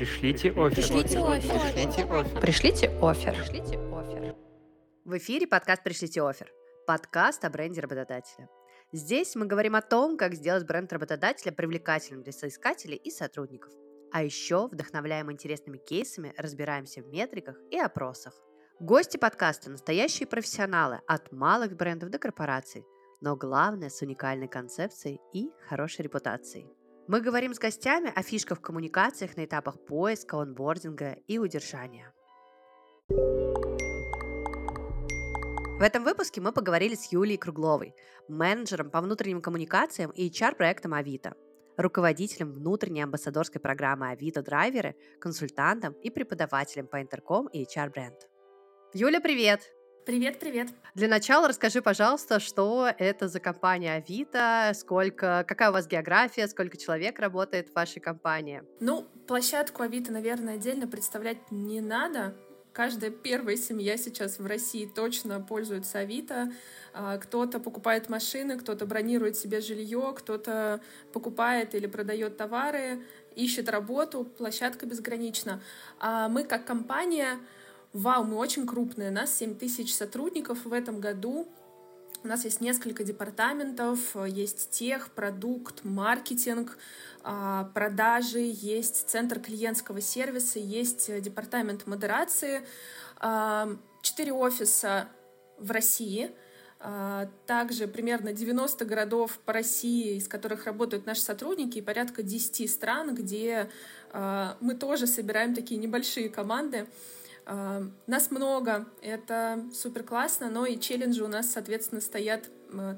Пришлите офер. Пришлите офер. Пришлите офер. Пришлите офер. Пришлите офер. В эфире подкаст «Пришлите офер». Подкаст о бренде работодателя. Здесь мы говорим о том, как сделать бренд работодателя привлекательным для соискателей и сотрудников. А еще вдохновляем интересными кейсами, разбираемся в метриках и опросах. Гости подкаста – настоящие профессионалы от малых брендов до корпораций, но главное с уникальной концепцией и хорошей репутацией. Мы говорим с гостями о фишках в коммуникациях на этапах поиска, онбординга и удержания. В этом выпуске мы поговорили с Юлией Кругловой, менеджером по внутренним коммуникациям и HR-проектам Авито, руководителем внутренней амбассадорской программы Авито Драйверы, консультантом и преподавателем по интерком и HR-бренд. Юля, привет! Привет, привет. Для начала расскажи, пожалуйста, что это за компания Авито, сколько, какая у вас география, сколько человек работает в вашей компании? Ну, площадку Авито, наверное, отдельно представлять не надо. Каждая первая семья сейчас в России точно пользуется Авито. А, кто-то покупает машины, кто-то бронирует себе жилье, кто-то покупает или продает товары, ищет работу. Площадка безгранична. А мы как компания Вау, мы очень крупные, у нас 7 тысяч сотрудников в этом году. У нас есть несколько департаментов, есть тех, продукт, маркетинг, а, продажи, есть центр клиентского сервиса, есть департамент модерации, а, четыре офиса в России, а, также примерно 90 городов по России, из которых работают наши сотрудники, и порядка 10 стран, где мы тоже собираем такие небольшие команды. Нас много, это супер классно, но и челленджи у нас, соответственно, стоят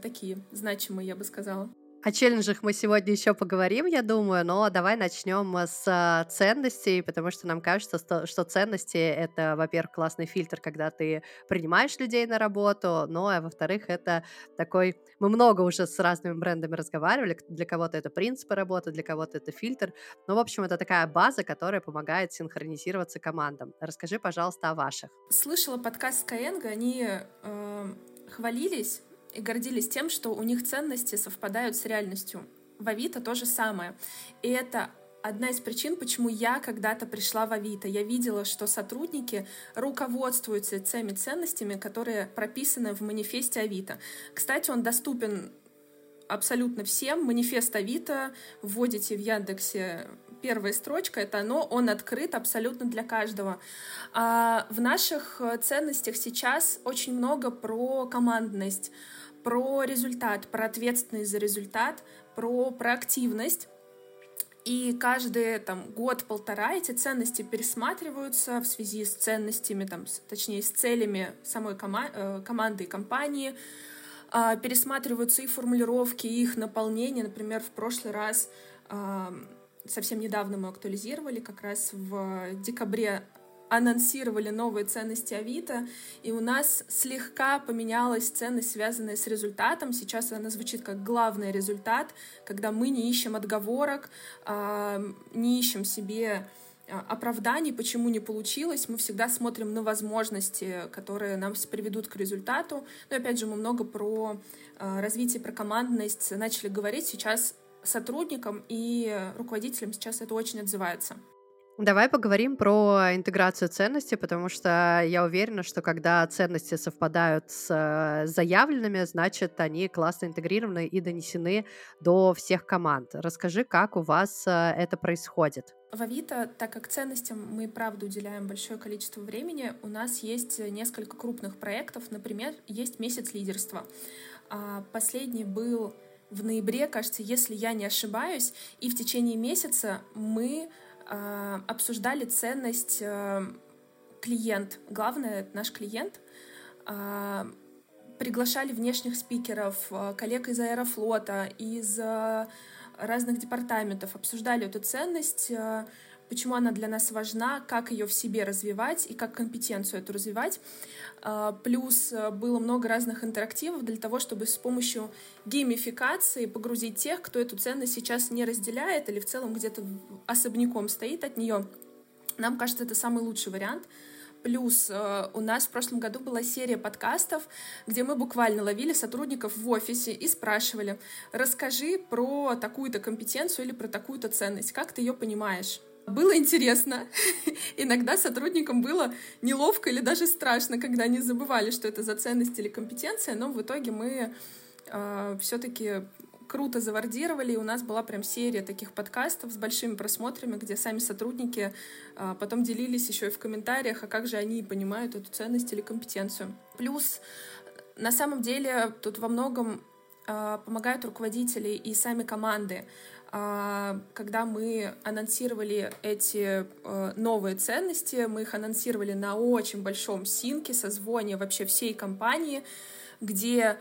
такие значимые, я бы сказала. О челленджах мы сегодня еще поговорим, я думаю, но давай начнем с а, ценностей, потому что нам кажется, что ценности — это, во-первых, классный фильтр, когда ты принимаешь людей на работу, но, а во-вторых, это такой... Мы много уже с разными брендами разговаривали, для кого-то это принципы работы, для кого-то это фильтр, но, в общем, это такая база, которая помогает синхронизироваться командам. Расскажи, пожалуйста, о ваших. Слышала подкаст Skyeng, они э, хвалились и гордились тем, что у них ценности совпадают с реальностью. В Авито то же самое. И это одна из причин, почему я когда-то пришла в Авито. Я видела, что сотрудники руководствуются теми ценностями, которые прописаны в манифесте Авито. Кстати, он доступен абсолютно всем. Манифест Авито вводите в Яндексе первая строчка, это оно, он открыт абсолютно для каждого. А в наших ценностях сейчас очень много про командность, про результат, про ответственность за результат, про проактивность. И каждый там, год-полтора эти ценности пересматриваются в связи с ценностями, там, с, точнее, с целями самой кома- э, команды и компании. Э, пересматриваются и формулировки, и их наполнение. Например, в прошлый раз, совсем недавно мы актуализировали, как раз в декабре анонсировали новые ценности Авито, и у нас слегка поменялась ценность, связанная с результатом. Сейчас она звучит как главный результат, когда мы не ищем отговорок, а, не ищем себе а, оправданий, почему не получилось. Мы всегда смотрим на возможности, которые нам приведут к результату. Но опять же, мы много про а, развитие, про командность начали говорить. Сейчас сотрудникам и руководителям сейчас это очень отзывается. Давай поговорим про интеграцию ценностей, потому что я уверена, что когда ценности совпадают с э, заявленными, значит, они классно интегрированы и донесены до всех команд. Расскажи, как у вас э, это происходит. В Авито, так как ценностям мы, правда, уделяем большое количество времени, у нас есть несколько крупных проектов. Например, есть месяц лидерства. А, последний был в ноябре, кажется, если я не ошибаюсь, и в течение месяца мы обсуждали ценность э, клиент. Главное, наш клиент. А, приглашали внешних спикеров, коллег из Аэрофлота, из разных департаментов, обсуждали эту ценность, почему она для нас важна, как ее в себе развивать и как компетенцию эту развивать. А, плюс э, было много разных интерактивов для того, чтобы с помощью геймификации погрузить тех, кто эту ценность сейчас не разделяет или в целом где-то особняком стоит от нее. Нам кажется, это самый лучший вариант. Плюс э, у нас в прошлом году была серия подкастов, где мы буквально ловили сотрудников в офисе и спрашивали, расскажи про такую-то компетенцию или про такую-то ценность, как ты ее понимаешь? Было интересно. Иногда сотрудникам было неловко или даже страшно, когда они забывали, что это за ценность или компетенция, но в итоге мы э, все-таки круто завардировали, и у нас была прям серия таких подкастов с большими просмотрами, где сами сотрудники э, потом делились еще и в комментариях, а как же они понимают эту ценность или компетенцию. Плюс, на самом деле, тут во многом э, помогают руководители и сами команды. А, когда мы анонсировали эти э, новые ценности, мы их анонсировали на очень большом синке, созвоне вообще всей компании, где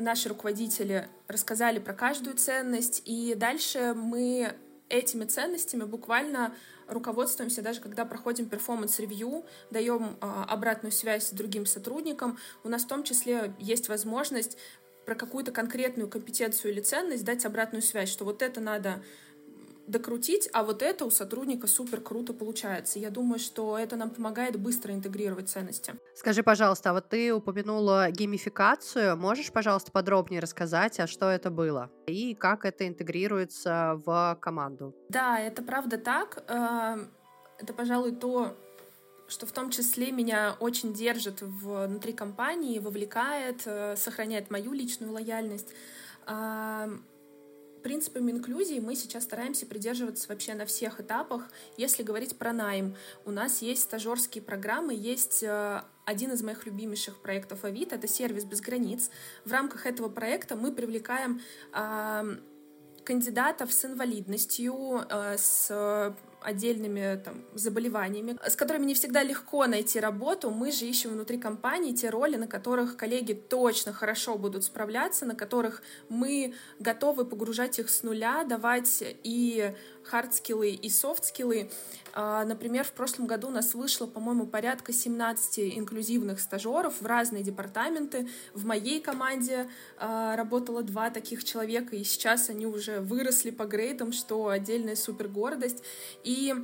наши руководители рассказали про каждую ценность, и дальше мы этими ценностями буквально руководствуемся даже когда проходим performance review, даем э, обратную связь другим сотрудникам. У нас в том числе есть возможность про какую-то конкретную компетенцию или ценность дать обратную связь, что вот это надо докрутить, а вот это у сотрудника супер круто получается. Я думаю, что это нам помогает быстро интегрировать ценности. Скажи, пожалуйста, а вот ты упомянула геймификацию. Можешь, пожалуйста, подробнее рассказать, а что это было и как это интегрируется в команду? Да, это правда так. Э, это, пожалуй, то, что в том числе меня очень держит внутри компании, вовлекает, э, сохраняет мою личную лояльность. Принципами инклюзии мы сейчас стараемся придерживаться вообще на всех этапах. Если говорить про найм, у нас есть стажерские программы, есть э, один из моих любимейших проектов Авито, это сервис без границ. В рамках этого проекта мы привлекаем кандидатов с инвалидностью, э, с отдельными там, заболеваниями, с которыми не всегда легко найти работу. Мы же ищем внутри компании те роли, на которых коллеги точно хорошо будут справляться, на которых мы готовы погружать их с нуля, давать и хардскиллы и софтскиллы. А, например, в прошлом году у нас вышло, по-моему, порядка 17 инклюзивных стажеров в разные департаменты. В моей команде а, работало два таких человека, и сейчас они уже выросли по грейдам, что отдельная супер гордость. И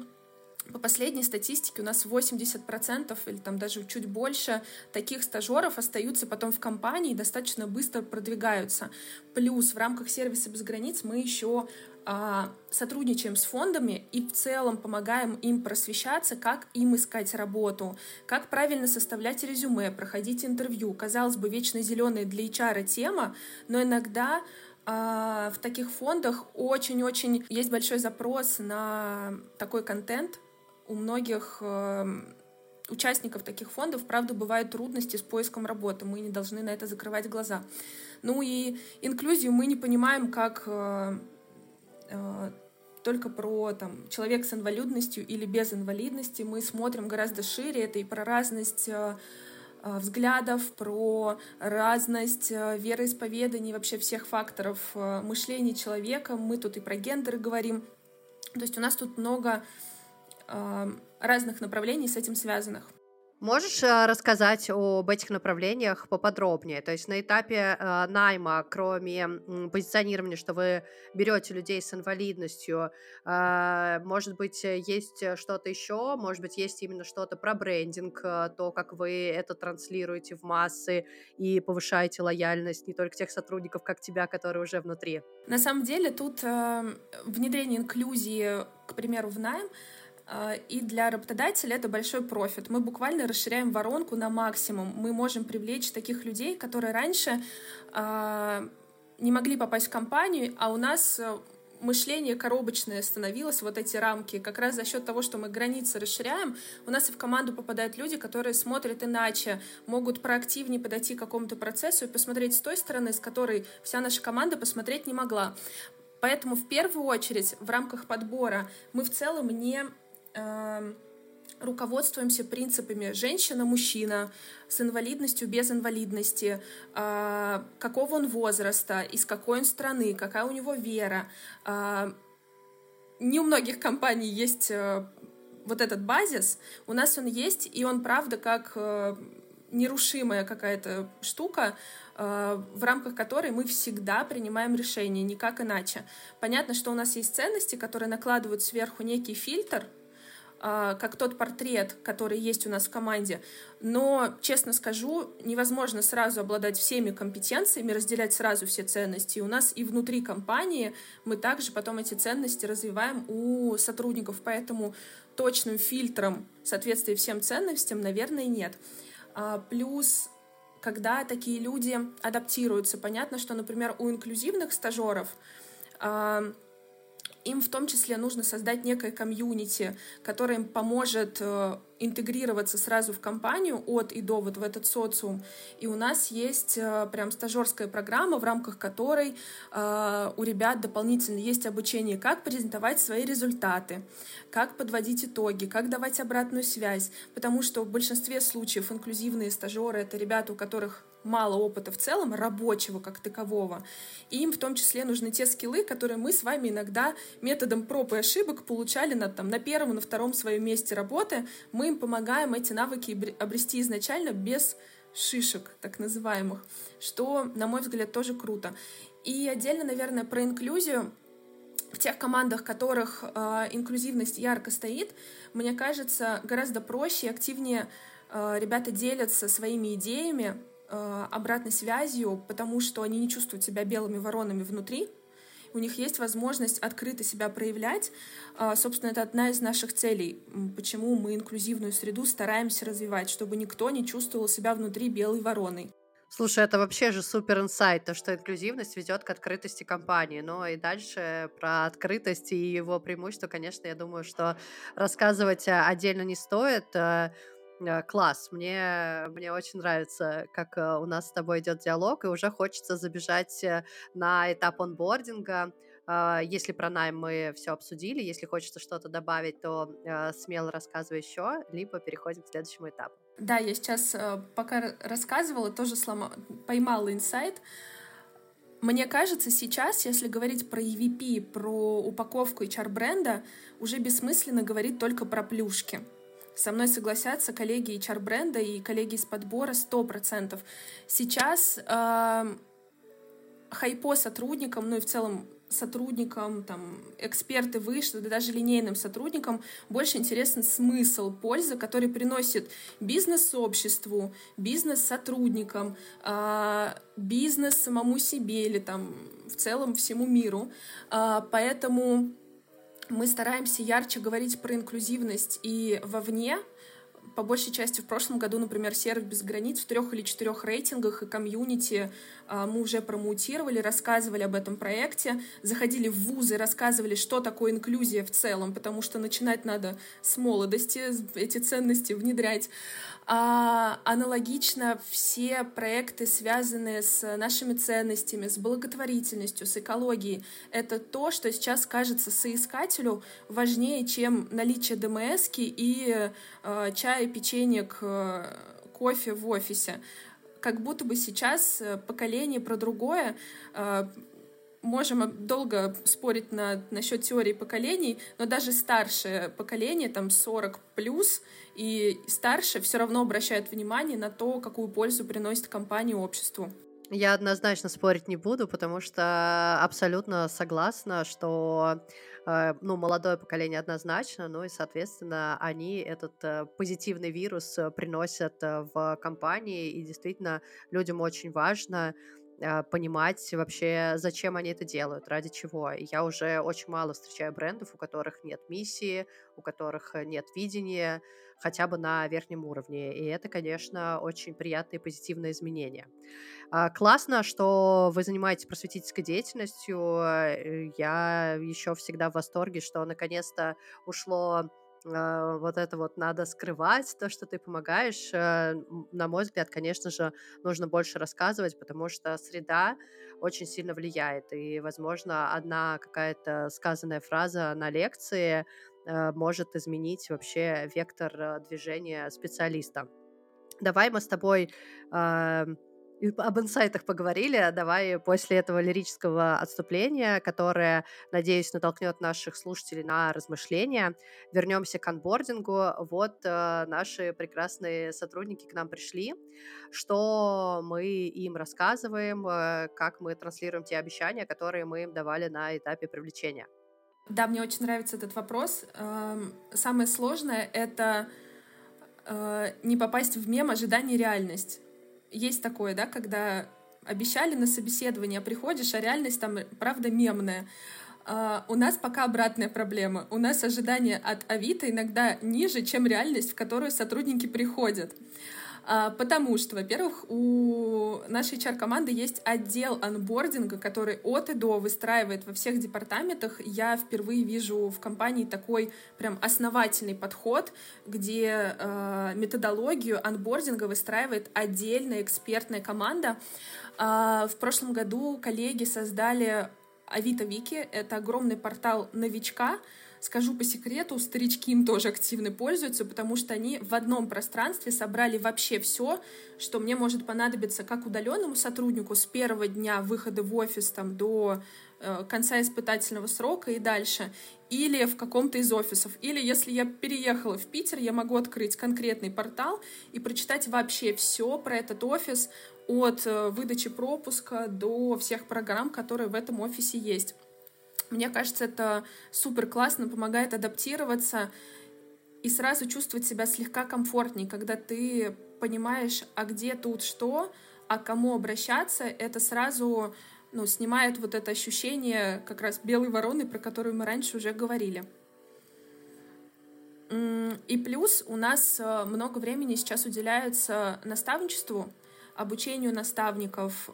по последней статистике у нас 80% или там даже чуть больше таких стажеров остаются потом в компании и достаточно быстро продвигаются. Плюс в рамках сервиса без границ мы еще сотрудничаем с фондами и в целом помогаем им просвещаться, как им искать работу, как правильно составлять резюме, проходить интервью. Казалось бы, вечно зеленая для HR тема, но иногда а, в таких фондах очень-очень есть большой запрос на такой контент. У многих э, участников таких фондов, правда, бывают трудности с поиском работы. Мы не должны на это закрывать глаза. Ну и инклюзию мы не понимаем как только про там, человек с инвалидностью или без инвалидности. Мы смотрим гораздо шире. Это и про разность э, э, взглядов, про разность вероисповеданий, вообще всех факторов мышления человека. Мы тут и про гендеры говорим. То есть у нас тут много разных направлений с этим связанных. Можешь э, рассказать об этих направлениях поподробнее? То есть на этапе э, найма, кроме позиционирования, что вы берете людей с инвалидностью, э, может быть, есть что-то еще, может быть, есть именно что-то про брендинг, то, как вы это транслируете в массы и повышаете лояльность не только тех сотрудников, как тебя, которые уже внутри. На самом деле тут внедрение инклюзии, к примеру, в найм — и для работодателя это большой профит. Мы буквально расширяем воронку на максимум. Мы можем привлечь таких людей, которые раньше а, не могли попасть в компанию, а у нас э, мышление коробочное становилось, вот эти рамки. Как раз за счет того, что мы границы расширяем, у нас и в команду попадают люди, которые смотрят иначе, могут проактивнее подойти к какому-то процессу и посмотреть с той стороны, с которой вся наша команда посмотреть не могла. Поэтому в первую очередь в рамках подбора мы в целом не Эм, руководствуемся принципами женщина-мужчина с инвалидностью, без инвалидности, э, какого он возраста, из какой он страны, какая у него вера. Э, не у многих компаний есть э, вот этот базис, у нас он есть, и он, правда, как нерушимая какая-то штука, в рамках которой мы всегда принимаем решения, никак иначе. Понятно, что у нас есть ценности, которые накладывают сверху некий фильтр — как тот портрет, который есть у нас в команде. Но, честно скажу, невозможно сразу обладать всеми компетенциями, разделять сразу все ценности. У нас и внутри компании мы также потом эти ценности развиваем у сотрудников. Поэтому точным фильтром соответствия всем ценностям, наверное, нет. А, плюс когда такие люди адаптируются. Понятно, что, например, у инклюзивных стажеров а, им в том числе нужно создать некое комьюнити, которое им поможет э, интегрироваться сразу в компанию от и до вот в этот социум. И у нас есть э, прям стажерская программа, в рамках которой э, у ребят дополнительно есть обучение, как презентовать свои результаты, как подводить итоги, как давать обратную связь. Потому что в большинстве случаев инклюзивные стажеры — это ребята, у которых мало опыта в целом, рабочего как такового. И им в том числе нужны те скиллы, которые мы с вами иногда методом проб и ошибок получали на, там, на первом, на втором своем месте работы. Мы им помогаем эти навыки обрести изначально без шишек, так называемых, что, на мой взгляд, тоже круто. И отдельно, наверное, про инклюзию. В тех командах, в которых э, инклюзивность ярко стоит, мне кажется, гораздо проще и активнее э, ребята делятся своими идеями, обратной связью, потому что они не чувствуют себя белыми воронами внутри, у них есть возможность открыто себя проявлять. Э, собственно, это одна из наших целей, почему мы инклюзивную среду стараемся развивать, чтобы никто не чувствовал себя внутри белой вороной. Слушай, это вообще же супер инсайт, то, что инклюзивность ведет к открытости компании. Но и дальше про открытость и его преимущества, конечно, я думаю, что рассказывать э, отдельно не стоит. Э, класс, мне, мне очень нравится, как э, у нас с тобой идет диалог, и уже хочется забежать э, на этап онбординга. Если про найм мы все обсудили, если хочется что-то добавить, то смело рассказывай еще, либо переходим к следующему этапу. Да, я сейчас, пока рассказывала, тоже слома... поймала инсайт. Мне кажется, сейчас, если говорить про EVP, про упаковку HR-бренда, уже бессмысленно говорить только про плюшки со мной согласятся коллеги HR-бренда и коллеги из подбора 100%. Сейчас э, хайпо сотрудникам, ну и в целом сотрудникам, там, эксперты выше, да даже линейным сотрудникам больше интересен смысл, польза, который приносит бизнес-сообществу, бизнес-сотрудникам, э, бизнес самому себе или там в целом всему миру. Э, поэтому мы стараемся ярче говорить про инклюзивность и вовне, по большей части в прошлом году, например, сервис без границ в трех или четырех рейтингах и комьюнити а, мы уже промоутировали, рассказывали об этом проекте, заходили в вузы, рассказывали, что такое инклюзия в целом, потому что начинать надо с молодости, эти ценности внедрять. А, аналогично все проекты, связанные с нашими ценностями, с благотворительностью, с экологией, это то, что сейчас кажется соискателю важнее, чем наличие ДМС и э, чая, печенек, э, кофе в офисе как будто бы сейчас э, поколение про другое. Э, можем долго спорить на, насчет теории поколений, но даже старшее поколение, там 40 плюс и старше, все равно обращают внимание на то, какую пользу приносит компания обществу. Я однозначно спорить не буду, потому что абсолютно согласна, что э, ну, молодое поколение однозначно, ну и, соответственно, они этот э, позитивный вирус э, приносят в компании, и действительно людям очень важно понимать вообще, зачем они это делают, ради чего. Я уже очень мало встречаю брендов, у которых нет миссии, у которых нет видения, хотя бы на верхнем уровне. И это, конечно, очень приятные позитивные изменения. А, классно, что вы занимаетесь просветительской деятельностью. Э, я еще всегда в восторге, что наконец-то ушло а, вот это вот надо скрывать, то, что ты помогаешь. Э, на мой взгляд, конечно же, нужно больше рассказывать, потому что среда очень сильно влияет. И, возможно, одна какая-то сказанная фраза на лекции э, может изменить вообще вектор движения специалиста. Давай мы с тобой об инсайтах поговорили. Давай после этого лирического отступления, которое, надеюсь, натолкнет наших слушателей на размышления, вернемся к анбордингу. Вот э, наши прекрасные сотрудники к нам пришли. Что мы им рассказываем, э, как мы транслируем те обещания, которые мы им давали на этапе привлечения. Да, мне очень нравится этот вопрос. Эм, самое сложное — это э, не попасть в мем ожидание реальность. Есть такое, да, когда обещали на собеседование, а приходишь, а реальность там, правда, мемная. Uh, у нас пока обратная проблема. У нас ожидания от Авито иногда ниже, чем реальность, в которую сотрудники приходят. А, потому что, во-первых, у нашей HR-команды есть отдел анбординга, который от и до выстраивает во всех департаментах. Я впервые вижу в компании такой прям основательный подход, где э, методологию анбординга выстраивает отдельная экспертная команда. Э, в прошлом году коллеги создали Авито Вики. Это огромный портал новичка, Скажу по секрету, старички им тоже активно пользуются, потому что они в одном пространстве собрали вообще все, что мне может понадобиться как удаленному сотруднику с первого дня выхода в офис там, до э, конца испытательного срока и дальше, или в каком-то из офисов. Или если я переехала в Питер, я могу открыть конкретный портал и прочитать вообще все про этот офис, от э, выдачи пропуска до всех программ, которые в этом офисе есть. Мне кажется, это супер классно, помогает адаптироваться и сразу чувствовать себя слегка комфортнее, когда ты понимаешь, а где тут что, а кому обращаться, это сразу ну, снимает вот это ощущение как раз белой вороны, про которую мы раньше уже говорили. И плюс у нас э, много времени сейчас уделяется наставничеству, обучению наставников,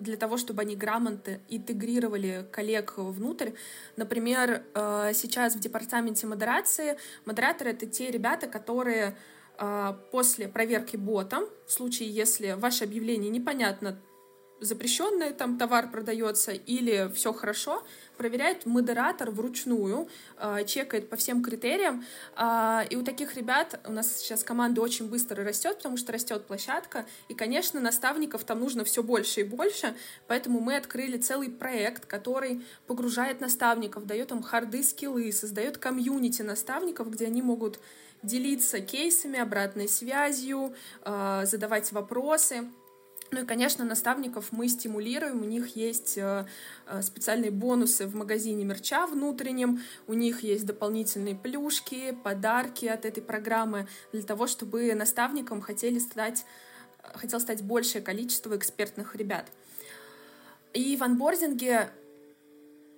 для того, чтобы они грамотно интегрировали коллег внутрь. Например, э, сейчас в департаменте модерации модераторы — это те ребята, которые э, после проверки ботом, в случае, если ваше объявление непонятно, запрещенный там товар продается или все хорошо, проверяет модератор вручную, э, чекает по всем критериям. Э, и у таких ребят у нас сейчас команда очень быстро растет, потому что растет площадка. И, конечно, наставников там нужно все больше и больше. Поэтому мы открыли целый проект, который погружает наставников, дает им харды скиллы, создает комьюнити наставников, где они могут делиться кейсами, обратной связью, э, задавать вопросы. Ну и, конечно, наставников мы стимулируем, у них есть э, э, специальные бонусы в магазине мерча внутреннем, у них есть дополнительные плюшки, подарки от этой программы для того, чтобы наставникам хотели стать, хотел стать большее количество экспертных ребят. И в анбординге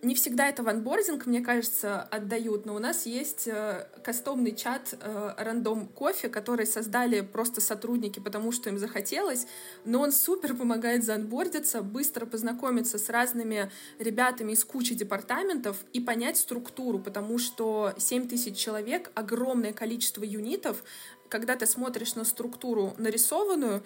не всегда это ванбординг, мне кажется, отдают, но у нас есть э, кастомный чат э, рандом кофе, который создали просто сотрудники, потому что им захотелось, но он супер помогает заанбордиться, быстро познакомиться с разными ребятами из кучи департаментов и понять структуру, потому что 7 тысяч человек, огромное количество юнитов, когда ты смотришь на структуру нарисованную,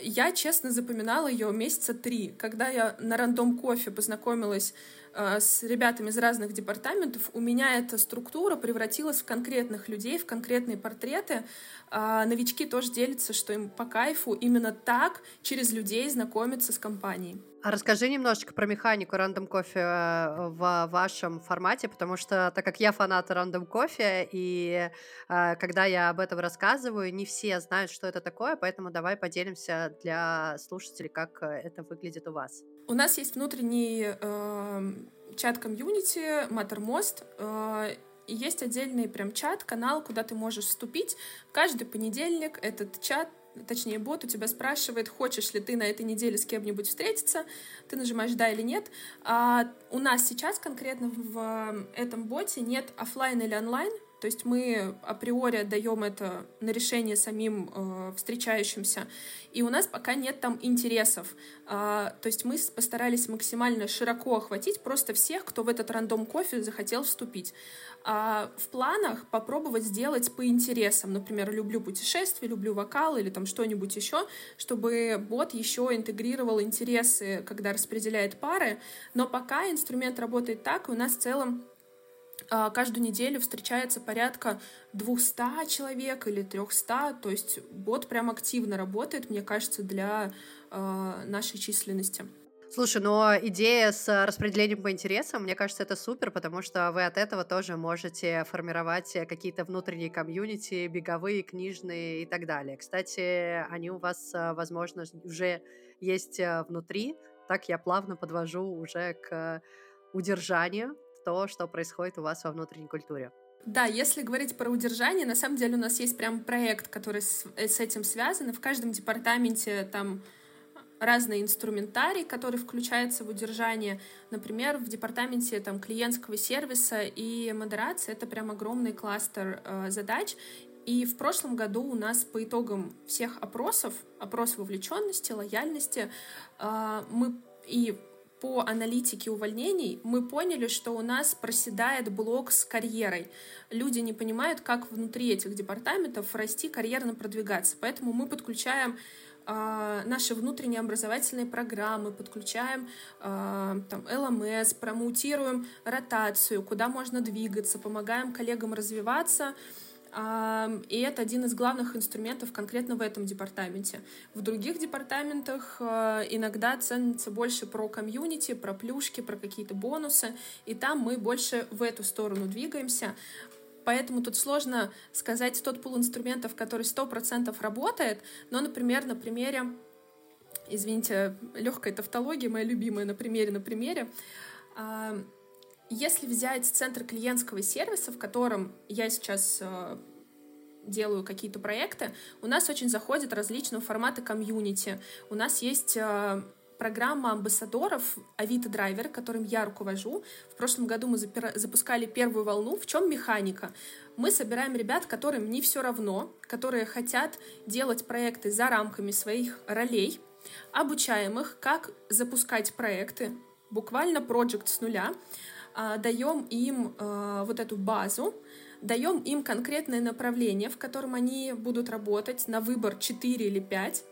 я, честно, запоминала ее месяца три. Когда я на рандом кофе познакомилась Э, с ребятами из разных департаментов, у меня эта структура превратилась в конкретных людей, в конкретные портреты. А новички тоже делятся, что им по кайфу именно так через людей знакомиться с компанией. А расскажи немножечко про механику рандом кофе э, в вашем формате, потому что так как я фанат рандом кофе, и э, когда я об этом рассказываю, не все знают, что это такое, поэтому давай поделимся для слушателей, как это выглядит у вас. У нас есть внутренний э, чат комьюнити Mattermost, э, и есть отдельный прям чат, канал, куда ты можешь вступить. Каждый понедельник этот чат точнее, бот у тебя спрашивает, хочешь ли ты на этой неделе с кем-нибудь встретиться, ты нажимаешь «да» или «нет». А у нас сейчас конкретно в этом боте нет офлайн или онлайн, то есть мы априори отдаем это на решение самим э, встречающимся, и у нас пока нет там интересов. Э, то есть мы постарались максимально широко охватить просто всех, кто в этот рандом кофе захотел вступить. А в планах попробовать сделать по интересам. Например, люблю путешествия, люблю вокал или там что-нибудь еще, чтобы бот еще интегрировал интересы, когда распределяет пары. Но пока инструмент работает так, и у нас в целом а, каждую неделю встречается порядка 200 человек или 300, то есть бот прям активно работает, мне кажется, для э, нашей численности. Слушай, но идея с распределением по интересам, мне кажется, это супер, потому что вы от этого тоже можете формировать какие-то внутренние комьюнити, беговые, книжные и так далее. Кстати, они у вас, возможно, уже есть внутри, так я плавно подвожу уже к удержание, то, что происходит у вас во внутренней культуре. Да, если говорить про удержание, на самом деле у нас есть прям проект, который с, э, с этим связан. И в каждом департаменте там разный инструментарий, который включается в удержание. Например, в департаменте там, клиентского сервиса и модерации это прям огромный кластер э, задач. И в прошлом году у нас по итогам всех опросов, опрос вовлеченности, лояльности, э, мы и по аналитике увольнений мы поняли, что у нас проседает блок с карьерой. Люди не понимают, как внутри этих департаментов расти, карьерно продвигаться. Поэтому мы подключаем э, наши внутренние образовательные программы, подключаем э, там, ЛМС, промоутируем ротацию, куда можно двигаться, помогаем коллегам развиваться. И это один из главных инструментов конкретно в этом департаменте. В других департаментах э, иногда ценится больше про комьюнити, про плюшки, про какие-то бонусы, и там мы больше в эту сторону двигаемся. Поэтому тут сложно сказать тот пул инструментов, который 100% работает, но, например, на примере, извините, легкая тавтология, моя любимая на примере, на примере, если взять центр клиентского сервиса, в котором я сейчас э, делаю какие-то проекты, у нас очень заходят различного формата комьюнити. У нас есть э, программа амбассадоров Авито Драйвер, которым я руковожу. В прошлом году мы запускали первую волну. В чем механика? Мы собираем ребят, которым не все равно, которые хотят делать проекты за рамками своих ролей, обучаем их, как запускать проекты, буквально проект с нуля, даем им а, вот эту базу, даем им конкретное направление, в котором они будут работать на выбор 4 или 5.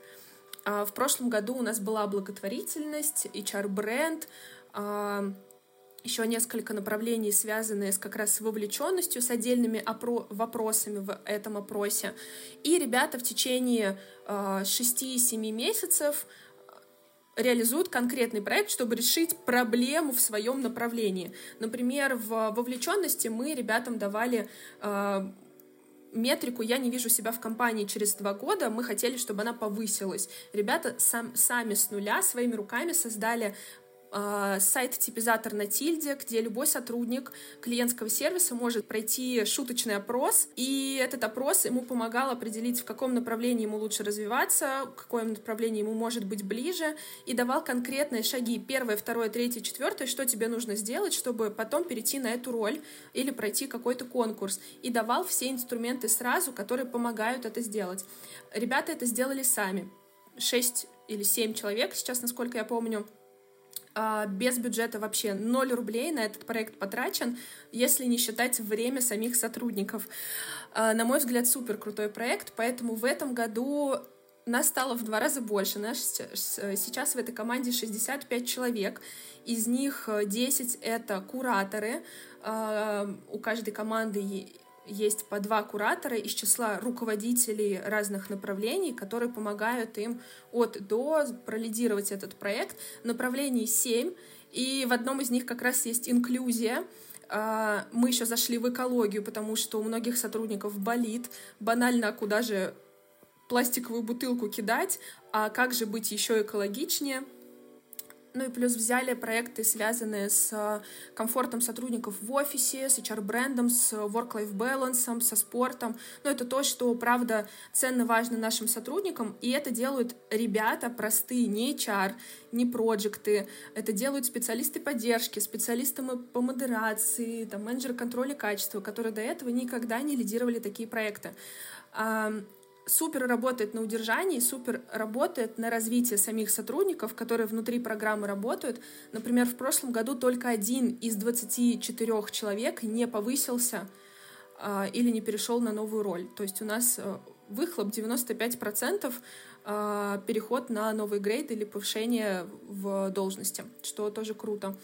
А, в прошлом году у нас была благотворительность, HR-бренд, еще несколько направлений, связанные с, как раз с вовлеченностью, с отдельными опро- вопросами в этом опросе. И ребята в течение э, 6-7 месяцев реализуют конкретный проект, чтобы решить проблему в своем направлении. Например, в вовлеченности мы ребятам давали э, метрику «я не вижу себя в компании через два года», мы хотели, чтобы она повысилась. Ребята сам, сами с нуля своими руками создали а, сайт-типизатор на Тильде, где любой сотрудник клиентского сервиса может пройти шуточный опрос, и этот опрос ему помогал определить, в каком направлении ему лучше развиваться, в какое направление ему может быть ближе, и давал конкретные шаги, первое, второе, третье, четвертое, что тебе нужно сделать, чтобы потом перейти на эту роль или пройти какой-то конкурс, и давал все инструменты сразу, которые помогают это сделать. Ребята это сделали сами. Шесть или семь человек, сейчас, насколько я помню, без бюджета вообще 0 рублей на этот проект потрачен, если не считать время самих сотрудников. А, на мой взгляд, супер крутой проект, поэтому в этом году нас стало в два раза больше. Нас сейчас в этой команде 65 человек. Из них 10 — это кураторы. А, у каждой команды есть по два куратора из числа руководителей разных направлений, которые помогают им от до пролидировать этот проект. Направлений семь, и в одном из них как раз есть инклюзия, а, мы еще зашли в экологию, потому что у многих сотрудников болит. Банально, а куда же пластиковую бутылку кидать, а как же быть еще экологичнее — ну и плюс взяли проекты, связанные с э, комфортом сотрудников в офисе, с HR-брендом, с work-life balance, со спортом. Но это то, что, правда, ценно важно нашим сотрудникам, и это делают ребята простые, не HR, не проекты. Это делают специалисты поддержки, специалисты по модерации, там, менеджеры контроля качества, которые до этого никогда не лидировали такие проекты супер работает на удержании, супер работает на развитие самих сотрудников, которые внутри программы работают. Например, в прошлом году только один из 24 человек не повысился э, или не перешел на новую роль. То есть у нас э, выхлоп 95% э, а, переход на новый грейд или повышение в должности, что тоже круто.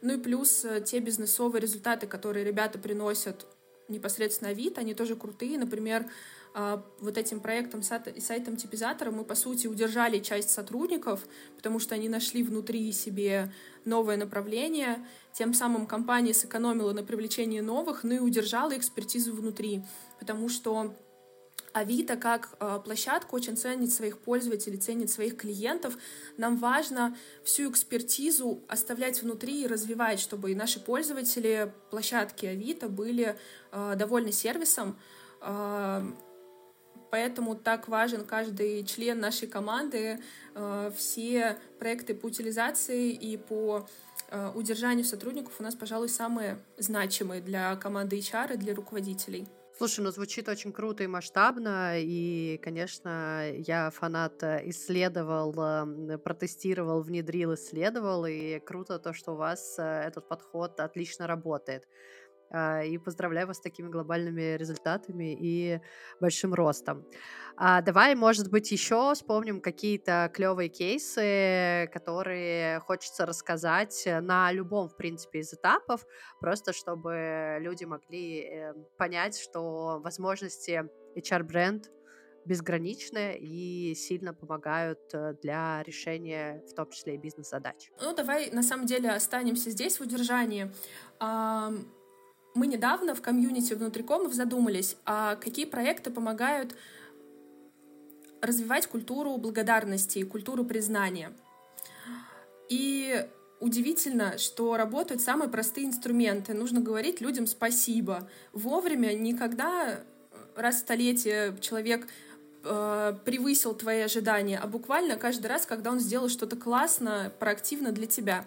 Ну и плюс э, те бизнесовые результаты, которые ребята приносят непосредственно вид, они тоже крутые. Например, вот этим проектом, сайтом типизатора мы, по сути, удержали часть сотрудников, потому что они нашли внутри себе новое направление, тем самым компания сэкономила на привлечении новых, ну и удержала экспертизу внутри, потому что Авито как э, площадка очень ценит своих пользователей, ценит своих клиентов. Нам важно всю экспертизу оставлять внутри и развивать, чтобы и наши пользователи площадки Авито были э, довольны сервисом. Поэтому так важен каждый член нашей команды. Э, все проекты по утилизации и по э, удержанию сотрудников у нас, пожалуй, самые значимые для команды HR и для руководителей. Слушай, ну звучит очень круто и масштабно, и, конечно, я фанат э, исследовал, протестировал, внедрил, исследовал, и круто то, что у вас этот подход отлично работает. А, и поздравляю вас с такими глобальными результатами и большим ростом. А давай, может быть, еще вспомним какие-то клевые кейсы, которые хочется рассказать на любом, в принципе, из этапов, просто чтобы люди могли э, понять, что возможности HR-бренд безграничны и сильно помогают э, для решения, в том числе и бизнес-задач. Ну, давай на самом деле останемся здесь в удержании мы недавно в комьюнити внутрикомов задумались, а какие проекты помогают развивать культуру благодарности и культуру признания. И удивительно, что работают самые простые инструменты. Нужно говорить людям спасибо. Вовремя, никогда раз в столетие человек э, превысил твои ожидания, а буквально каждый раз, когда он сделал что-то классно, проактивно для тебя.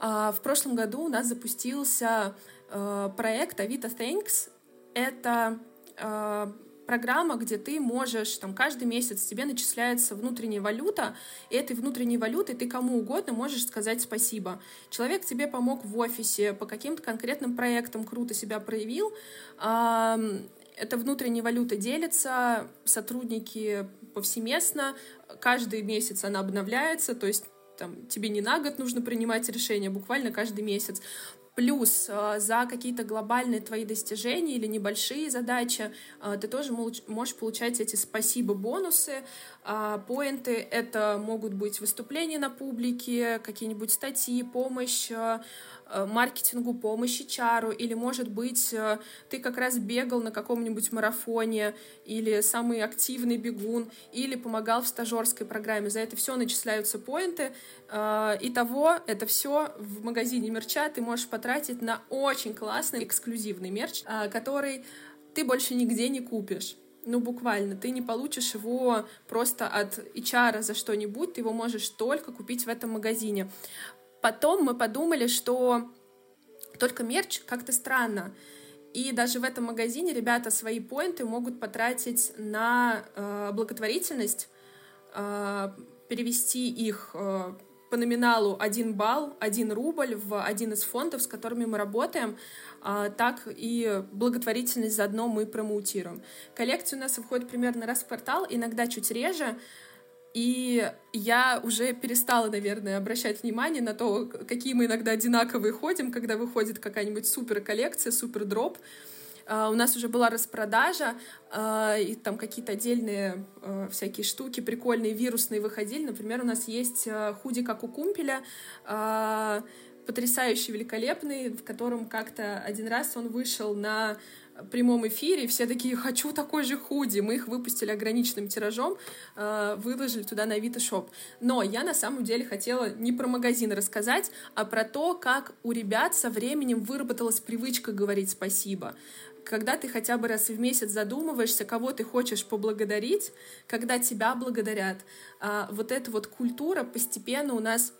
Э, в прошлом году у нас запустился Э, проект Авито Thanks — это э, программа, где ты можешь, там, каждый месяц тебе начисляется внутренняя валюта, и этой внутренней валютой ты кому угодно можешь сказать спасибо. Человек тебе помог в офисе, по каким-то конкретным проектам круто себя проявил, эта внутренняя валюта делится, сотрудники повсеместно, каждый месяц она обновляется, то есть там, тебе не на год нужно принимать решения, буквально каждый месяц. Плюс э, за какие-то глобальные твои достижения или небольшие задачи э, ты тоже можешь получать эти спасибо-бонусы. А, поинты — это могут быть выступления на публике, какие-нибудь статьи, помощь Э, маркетингу, помощи чару, или, может быть, э, ты как раз бегал на каком-нибудь марафоне, или самый активный бегун, или помогал в стажерской программе. За это все начисляются поинты. Э, итого, это все в магазине мерча ты можешь потратить на очень классный эксклюзивный мерч, который ты больше нигде не купишь ну, буквально, ты не получишь его просто от HR за что-нибудь, ты его можешь только купить в этом магазине. Потом мы подумали, что только мерч как-то странно. И даже в этом магазине ребята свои поинты могут потратить на э, благотворительность, э, перевести их э, по номиналу 1 балл, 1 рубль в один из фондов, с которыми мы работаем. Э, так и благотворительность заодно мы промоутируем. Коллекция у нас выходит примерно раз в квартал, иногда чуть реже. И я уже перестала, наверное, обращать внимание на то, какие мы иногда одинаковые ходим, когда выходит какая-нибудь супер коллекция, супер дроп. Uh, у нас уже была распродажа, uh, и там какие-то отдельные uh, всякие штуки прикольные, вирусные выходили. Например, у нас есть худи, как у Кумпеля, потрясающий, великолепный, в котором как-то один раз он вышел на прямом эфире, все такие, хочу такой же худи. Мы их выпустили ограниченным тиражом, э, выложили туда на Авито Шоп. Но я на самом деле хотела не про магазин рассказать, а про то, как у ребят со временем выработалась привычка говорить спасибо когда ты хотя бы раз в месяц задумываешься, кого ты хочешь поблагодарить, когда тебя благодарят. А, вот эта вот культура постепенно у нас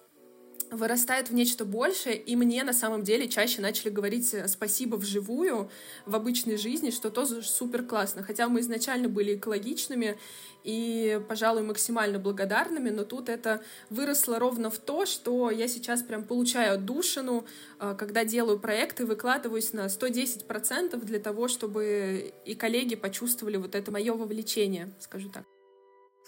вырастает в нечто большее, и мне на самом деле чаще начали говорить э, спасибо вживую, в обычной жизни, что тоже супер классно. Хотя мы изначально были экологичными и, пожалуй, максимально благодарными, но тут это выросло ровно в то, что я сейчас прям получаю отдушину, э, когда делаю проекты, выкладываюсь на 110% для того, чтобы и коллеги почувствовали вот это мое вовлечение, скажу так.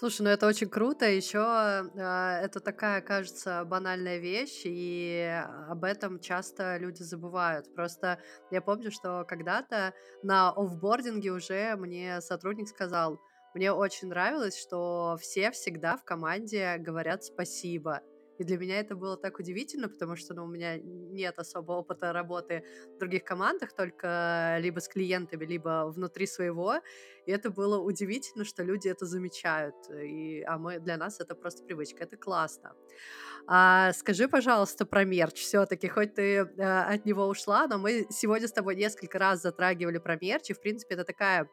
Слушай, ну это очень круто. Еще э, это такая, кажется, банальная вещь, и об этом часто люди забывают. Просто я помню, что когда-то на офбординге уже мне сотрудник сказал, мне очень нравилось, что все всегда в команде говорят спасибо. И для меня это было так удивительно, потому что ну, у меня нет особого опыта работы в других командах, только либо с клиентами, либо внутри своего. И это было удивительно, что люди это замечают. И, а мы, для нас это просто привычка. Это классно. А, скажи, пожалуйста, про мерч все-таки, хоть ты а, от него ушла, но мы сегодня с тобой несколько раз затрагивали про мерч, и, в принципе, это такая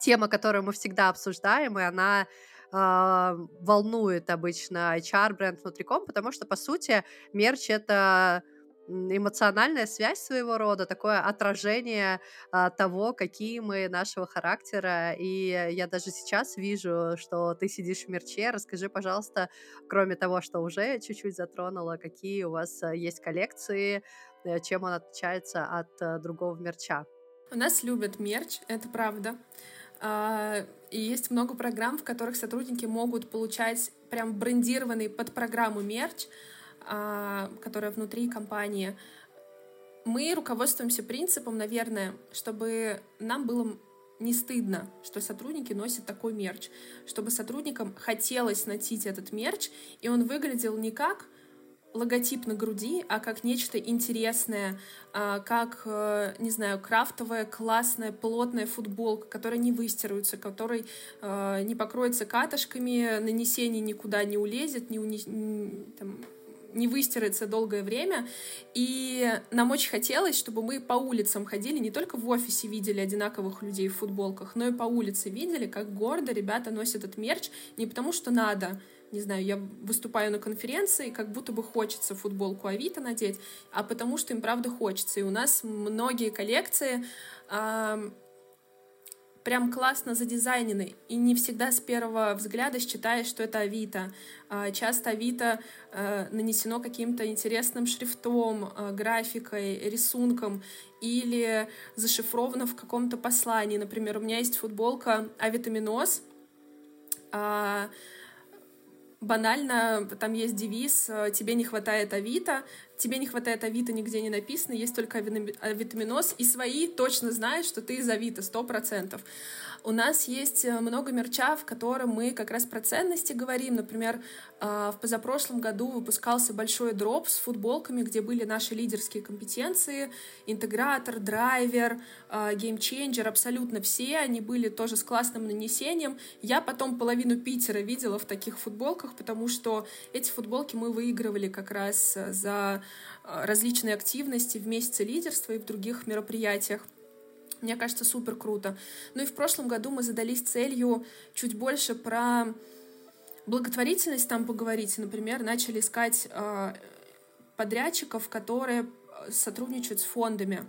тема, которую мы всегда обсуждаем, и она э, волнует обычно HR-бренд внутриком, потому что, по сути, мерч — это эмоциональная связь своего рода, такое отражение а, того, какие мы нашего характера. И я даже сейчас вижу, что ты сидишь в мерче. Расскажи, пожалуйста, кроме того, что уже чуть-чуть затронула, какие у вас а, есть коллекции, э, чем он отличается от а, другого мерча. У нас любят мерч, это правда. А, и есть много программ, в которых сотрудники могут получать прям брендированный под программу мерч, а, которая внутри компании. Мы руководствуемся принципом, наверное, чтобы нам было не стыдно, что сотрудники носят такой мерч, чтобы сотрудникам хотелось носить этот мерч, и он выглядел не как логотип на груди, а как нечто интересное, а, как, э, не знаю, крафтовая, классная, плотная футболка, которая не выстирывается, которая э, не покроется катышками, нанесение никуда не улезет, не, уни... там, не выстирается долгое время. И нам очень хотелось, чтобы мы по улицам ходили, не только в офисе видели одинаковых людей в футболках, но и по улице видели, как гордо ребята носят этот мерч, не потому что надо, не знаю, я выступаю на конференции, как будто бы хочется футболку Авито надеть, а потому что им правда хочется. И у нас многие коллекции э, прям классно задизайнены, и не всегда с первого взгляда считаешь, что это Авито. Э, часто Авито э, нанесено каким-то интересным шрифтом, э, графикой, рисунком, или зашифровано в каком-то послании. Например, у меня есть футболка «Авитаминоз», э, банально, там есть девиз э, «Тебе не хватает Авито», «Тебе не хватает Авито» нигде не написано, есть только авитаминоз, и свои точно знают, что ты из Авито, сто процентов. У нас есть э, много мерча, в котором мы как раз про ценности говорим. Например, а, в позапрошлом году выпускался большой дроп с футболками, где были наши лидерские компетенции, интегратор, драйвер, а, геймченджер, абсолютно все. Они были тоже с классным нанесением. Я потом половину Питера видела в таких футболках, потому что эти футболки мы выигрывали как раз э, за э, различные активности в месяце лидерства и в других мероприятиях. Мне кажется, супер круто. Ну и в прошлом году мы задались целью чуть больше про благотворительность там поговорить. Например, начали искать э, подрядчиков, которые сотрудничают с фондами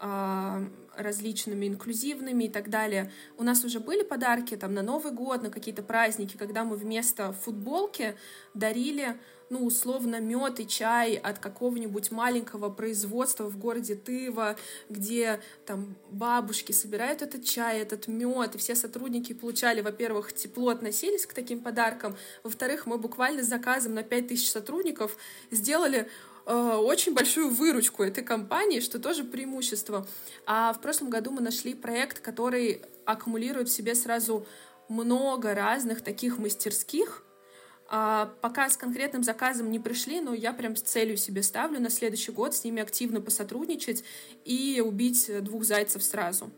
э, различными, инклюзивными и так далее. У нас уже были подарки там на Новый год, на какие-то праздники, когда мы вместо футболки дарили ну, условно, мед и чай от какого-нибудь маленького производства в городе Тыва, где там бабушки собирают этот чай, этот мед, и все сотрудники получали, во-первых, тепло относились к таким подаркам, во-вторых, мы буквально с заказом на 5000 сотрудников сделали очень большую выручку этой компании, что тоже преимущество. А в прошлом году мы нашли проект, который аккумулирует в себе сразу много разных таких мастерских, а, пока с конкретным заказом не пришли, но я прям с целью себе ставлю на следующий год с ними активно посотрудничать и убить двух зайцев сразу.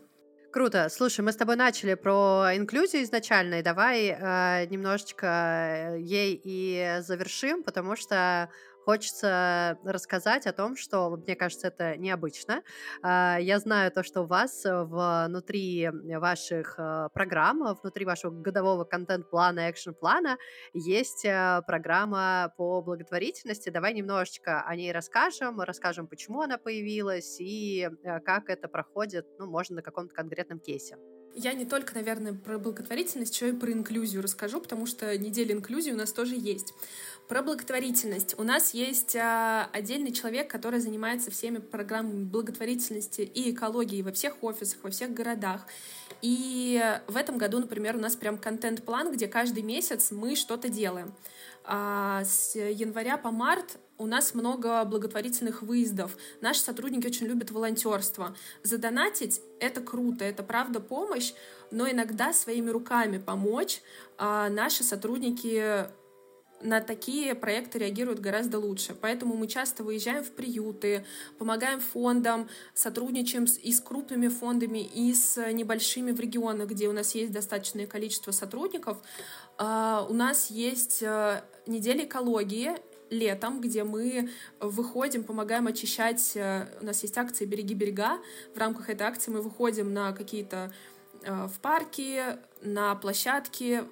Круто. Слушай, мы с тобой начали про инклюзию изначально, и давай э, немножечко э, ей и завершим, потому что хочется рассказать о том, что, мне кажется, это необычно. А, я знаю то, что у вас внутри ваших э, программ, внутри вашего годового контент-плана, экшн-плана есть э, программа по благотворительности. Давай немножечко о ней расскажем, расскажем, почему она появилась и э, как это проходит, ну, можно на каком-то конкретном кейсе. Я не только, наверное, про благотворительность, еще и про инклюзию расскажу, потому что неделя инклюзии у нас тоже есть. Про благотворительность. У нас есть а, отдельный человек, который занимается всеми программами благотворительности и экологии во всех офисах, во всех городах. И в этом году, например, у нас прям контент-план, где каждый месяц мы что-то делаем. А с января по март у нас много благотворительных выездов. Наши сотрудники очень любят волонтерство. Задонатить — это круто, это правда помощь, но иногда своими руками помочь а наши сотрудники на такие проекты реагируют гораздо лучше. Поэтому мы часто выезжаем в приюты, помогаем фондам, сотрудничаем с, и с крупными фондами, и с небольшими в регионах, где у нас есть достаточное количество сотрудников. Uh, у нас есть uh, неделя экологии летом, где мы выходим, помогаем очищать. Uh, у нас есть акция «Береги берега». В рамках этой акции мы выходим на какие-то в парки, на площадки,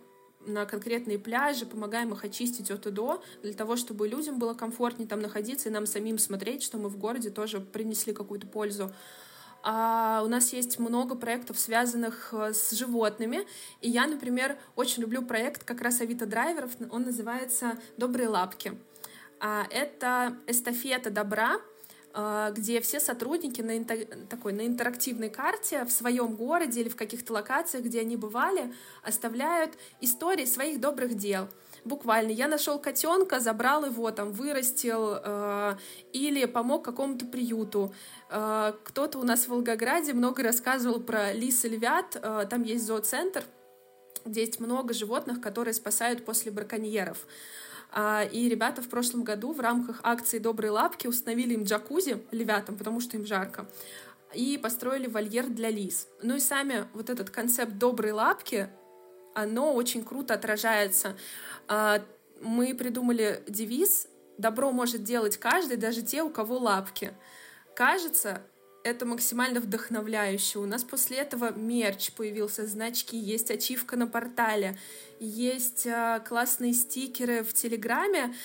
на конкретные пляжи, помогаем их очистить от и до, для того, чтобы людям было комфортнее там находиться и нам самим смотреть, что мы в городе тоже принесли какую-то пользу. А у нас есть много проектов, связанных э, с животными. И я, например, очень люблю проект как раз Авито драйверов. Он называется «Добрые лапки». А это эстафета добра, а, где все сотрудники на такой на интерактивной карте в своем городе или в каких-то локациях, где они бывали, оставляют истории своих добрых дел. Буквально, я нашел котенка, забрал его, там, вырастил э, или помог какому-то приюту. Э, кто-то у нас в Волгограде много рассказывал про лис и львят. Э, там есть зооцентр, где есть много животных, которые спасают после браконьеров. А, и ребята в прошлом году в рамках акции «Добрые лапки» установили им джакузи львятам, потому что им жарко, и построили вольер для лис. Ну и сами вот этот концепт «Добрые лапки», оно очень круто отражается. А, мы придумали девиз «Добро может делать каждый, даже те, у кого лапки». Кажется, это максимально вдохновляюще. У нас после этого мерч появился, значки, есть ачивка на портале, есть э, классные стикеры в Телеграме.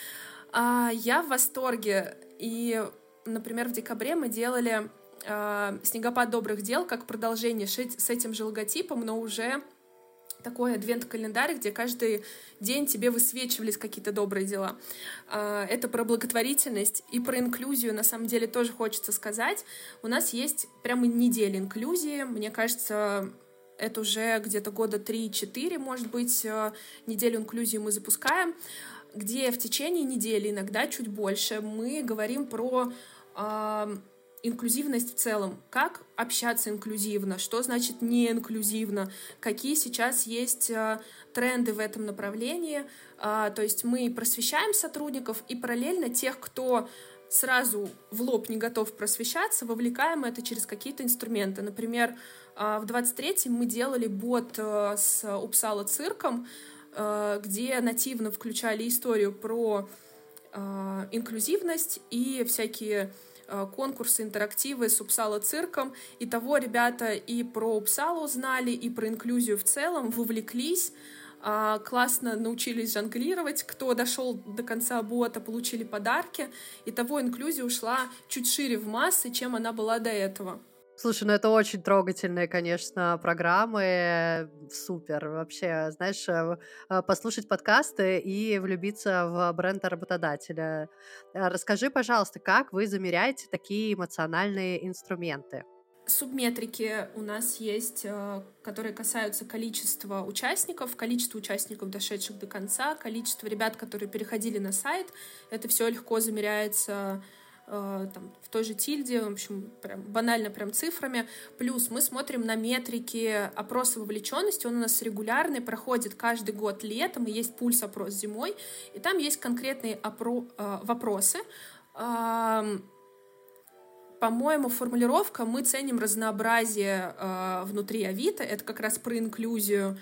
Э, я в восторге. И, например, в декабре мы делали э, «Снегопад добрых дел» как продолжение с этим же логотипом, но уже такой адвент-календарь, где каждый день тебе высвечивались какие-то добрые дела. А, это про благотворительность и про инклюзию, на самом деле, тоже хочется сказать. У нас есть прямо неделя инклюзии. Мне кажется, это уже где-то года 3-4, может быть, э, неделю инклюзии мы запускаем, где в течение недели, иногда чуть больше, мы говорим про инклюзивность в целом, как общаться инклюзивно, что значит не инклюзивно, какие сейчас есть э, тренды в этом направлении. А, то есть мы просвещаем сотрудников и параллельно тех, кто сразу в лоб не готов просвещаться, вовлекаем это через какие-то инструменты. Например, а, в 23-м мы делали бот э, с Упсала цирком, э, где нативно включали историю про инклюзивность и всякие Э, конкурсы, интерактивы с Упсала цирком. И того ребята и про Упсалу узнали, и про инклюзию в целом, вовлеклись, а, классно научились жонглировать, кто дошел до конца бота, получили подарки, и того инклюзия ушла чуть шире в массы, чем она была до этого. Слушай, ну это очень трогательные, конечно, программы. Супер. Вообще, знаешь, э, э, послушать подкасты и влюбиться в бренд работодателя. Э, расскажи, пожалуйста, как вы замеряете такие эмоциональные инструменты? Субметрики у нас есть, которые касаются количества участников, количества участников, дошедших до конца, количества ребят, которые переходили на сайт. Это все легко замеряется там, в той же тильде, в общем, прям банально прям цифрами. Плюс мы смотрим на метрики опроса вовлеченности, он у нас регулярный, проходит каждый год летом, и есть пульс-опрос зимой, и там есть конкретные опро- э, вопросы. По-моему, формулировка «мы ценим разнообразие э, внутри Авито», это как раз про инклюзию,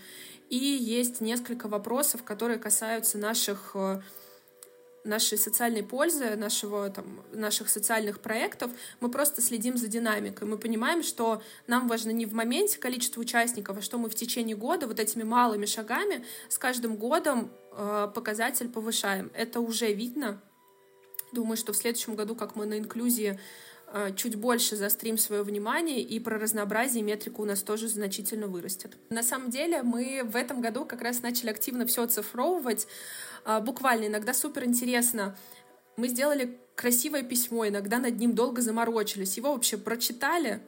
и есть несколько вопросов, которые касаются наших нашей социальной пользы, нашего, там, наших социальных проектов, мы просто следим за динамикой. Мы понимаем, что нам важно не в моменте количество участников, а что мы в течение года вот этими малыми шагами с каждым годом э, показатель повышаем. Это уже видно. Думаю, что в следующем году, как мы на инклюзии э, чуть больше заострим свое внимание, и про разнообразие метрика у нас тоже значительно вырастет. На самом деле мы в этом году как раз начали активно все оцифровывать, буквально иногда супер интересно. Мы сделали красивое письмо, иногда над ним долго заморочились. Его вообще прочитали,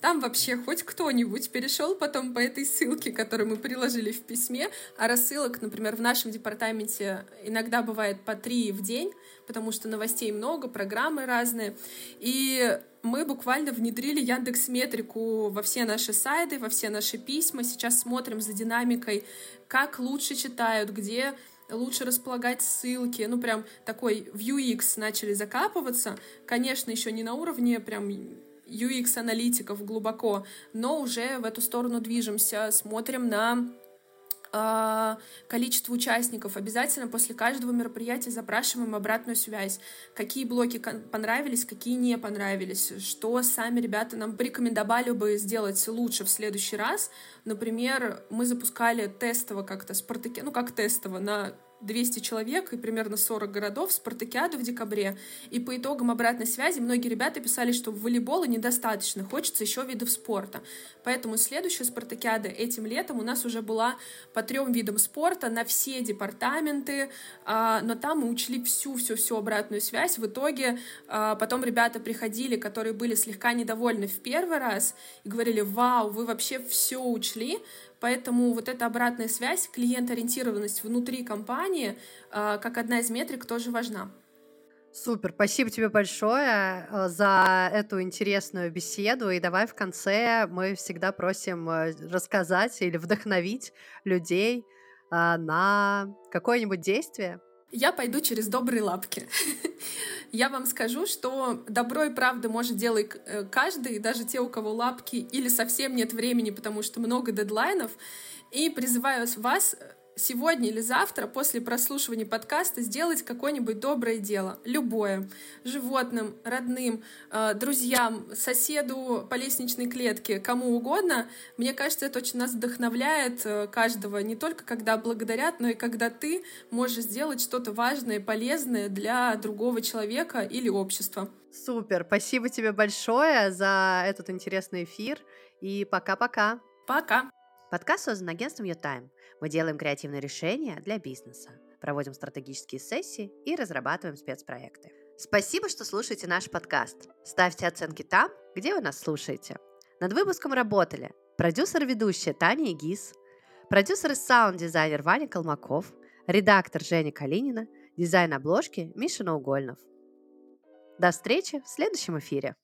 там вообще хоть кто-нибудь перешел потом по этой ссылке, которую мы приложили в письме, а рассылок, например, в нашем департаменте иногда бывает по три в день, потому что новостей много, программы разные. И мы буквально внедрили Яндекс Метрику во все наши сайты, во все наши письма. Сейчас смотрим за динамикой, как лучше читают, где лучше располагать ссылки, ну прям такой в UX начали закапываться, конечно, еще не на уровне прям UX-аналитиков глубоко, но уже в эту сторону движемся, смотрим на а, количество участников. Обязательно после каждого мероприятия запрашиваем обратную связь. Какие блоки понравились, какие не понравились, что сами ребята нам порекомендовали бы сделать лучше в следующий раз. Например, мы запускали тестово как-то Спартаки, ну как тестово, на 200 человек и примерно 40 городов спартакиаду в декабре. И по итогам обратной связи многие ребята писали, что волейбола недостаточно, хочется еще видов спорта. Поэтому следующая спартакиада этим летом у нас уже была по трем видам спорта на все департаменты, а, но там мы учли всю-всю-всю обратную связь. В итоге а, потом ребята приходили, которые были слегка недовольны в первый раз и говорили, вау, вы вообще все учли, Поэтому вот эта обратная связь, клиент-ориентированность внутри компании, а, как одна из метрик, тоже важна. Супер, спасибо тебе большое э, за эту интересную беседу. И давай в конце мы всегда просим э, рассказать или вдохновить людей а, на какое-нибудь действие. Я пойду через добрые лапки. Я вам скажу, что добро и правда может делать э, каждый, даже те, у кого лапки или совсем нет времени, потому что много дедлайнов. И призываю вас сегодня или завтра после прослушивания подкаста сделать какое-нибудь доброе дело, любое, животным, родным, э, друзьям, соседу по лестничной клетке, кому угодно. Мне кажется, это очень нас вдохновляет э, каждого, не только когда благодарят, но и когда ты можешь сделать что-то важное, полезное для другого человека или общества. Супер, спасибо тебе большое за этот интересный эфир и пока-пока. Пока. Подкаст создан агентством YouTime. Мы делаем креативные решения для бизнеса, проводим стратегические сессии и разрабатываем спецпроекты. Спасибо, что слушаете наш подкаст. Ставьте оценки там, где вы нас слушаете. Над выпуском работали продюсер-ведущая Таня Игис, продюсер и саунд-дизайнер Ваня Колмаков, редактор Женя Калинина, дизайн обложки Миша Наугольнов. До встречи в следующем эфире.